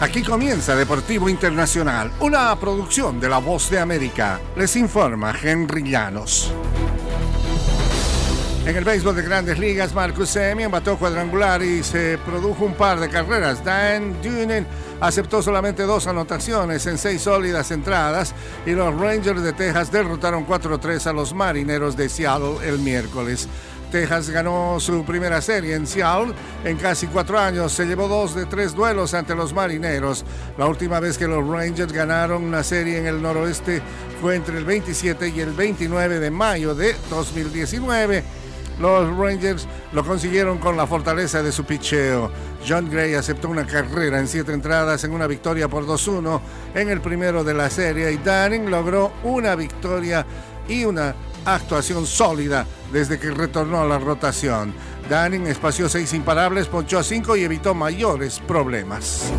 Aquí comienza Deportivo Internacional, una producción de La Voz de América. Les informa Henry Llanos. En el béisbol de grandes ligas, Marcus Semien bató cuadrangular y se produjo un par de carreras. Dan Dunen aceptó solamente dos anotaciones en seis sólidas entradas y los Rangers de Texas derrotaron 4-3 a los Marineros de Seattle el miércoles. Texas ganó su primera serie en Seattle en casi cuatro años. Se llevó dos de tres duelos ante los marineros. La última vez que los Rangers ganaron una serie en el noroeste fue entre el 27 y el 29 de mayo de 2019. Los Rangers lo consiguieron con la fortaleza de su picheo. John Gray aceptó una carrera en siete entradas en una victoria por 2-1 en el primero de la serie y Danning logró una victoria y una actuación sólida desde que retornó a la rotación. Danning espació seis imparables, ponchó a cinco y evitó mayores problemas.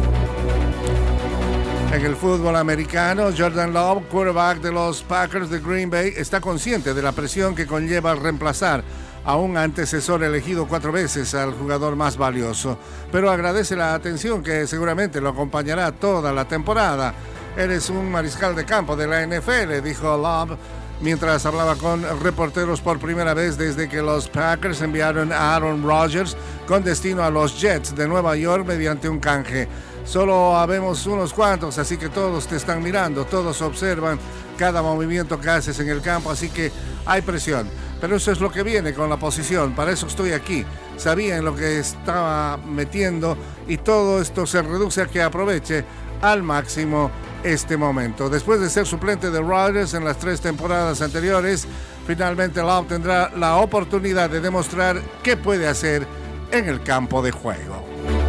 En el fútbol americano, Jordan Love, quarterback de los Packers de Green Bay, está consciente de la presión que conlleva reemplazar a un antecesor elegido cuatro veces al jugador más valioso, pero agradece la atención que seguramente lo acompañará toda la temporada. Eres un mariscal de campo de la NFL, dijo Love mientras hablaba con reporteros por primera vez desde que los Packers enviaron a Aaron Rodgers con destino a los Jets de Nueva York mediante un canje. Solo habemos unos cuantos, así que todos te están mirando, todos observan cada movimiento que haces en el campo, así que hay presión. Pero eso es lo que viene con la posición, para eso estoy aquí. Sabía en lo que estaba metiendo y todo esto se reduce a que aproveche al máximo este momento. Después de ser suplente de Rodgers en las tres temporadas anteriores, finalmente Love tendrá la oportunidad de demostrar qué puede hacer en el campo de juego.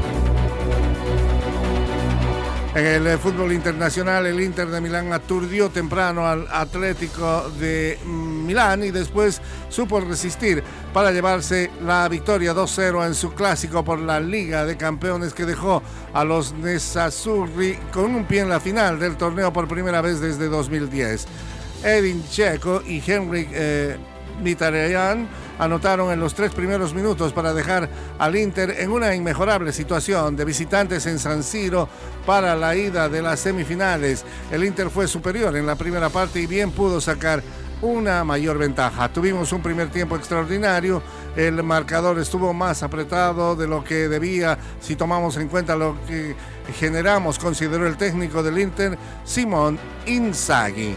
En el eh, fútbol internacional, el Inter de Milán aturdió temprano al Atlético de mm, Milán y después supo resistir para llevarse la victoria 2-0 en su clásico por la Liga de Campeones que dejó a los Nessazzurri con un pie en la final del torneo por primera vez desde 2010. Edin Checo y Henrik eh, anotaron en los tres primeros minutos para dejar al Inter en una inmejorable situación de visitantes en San Siro para la ida de las semifinales. El Inter fue superior en la primera parte y bien pudo sacar una mayor ventaja. Tuvimos un primer tiempo extraordinario, el marcador estuvo más apretado de lo que debía si tomamos en cuenta lo que generamos, consideró el técnico del Inter, Simón Inzaghi.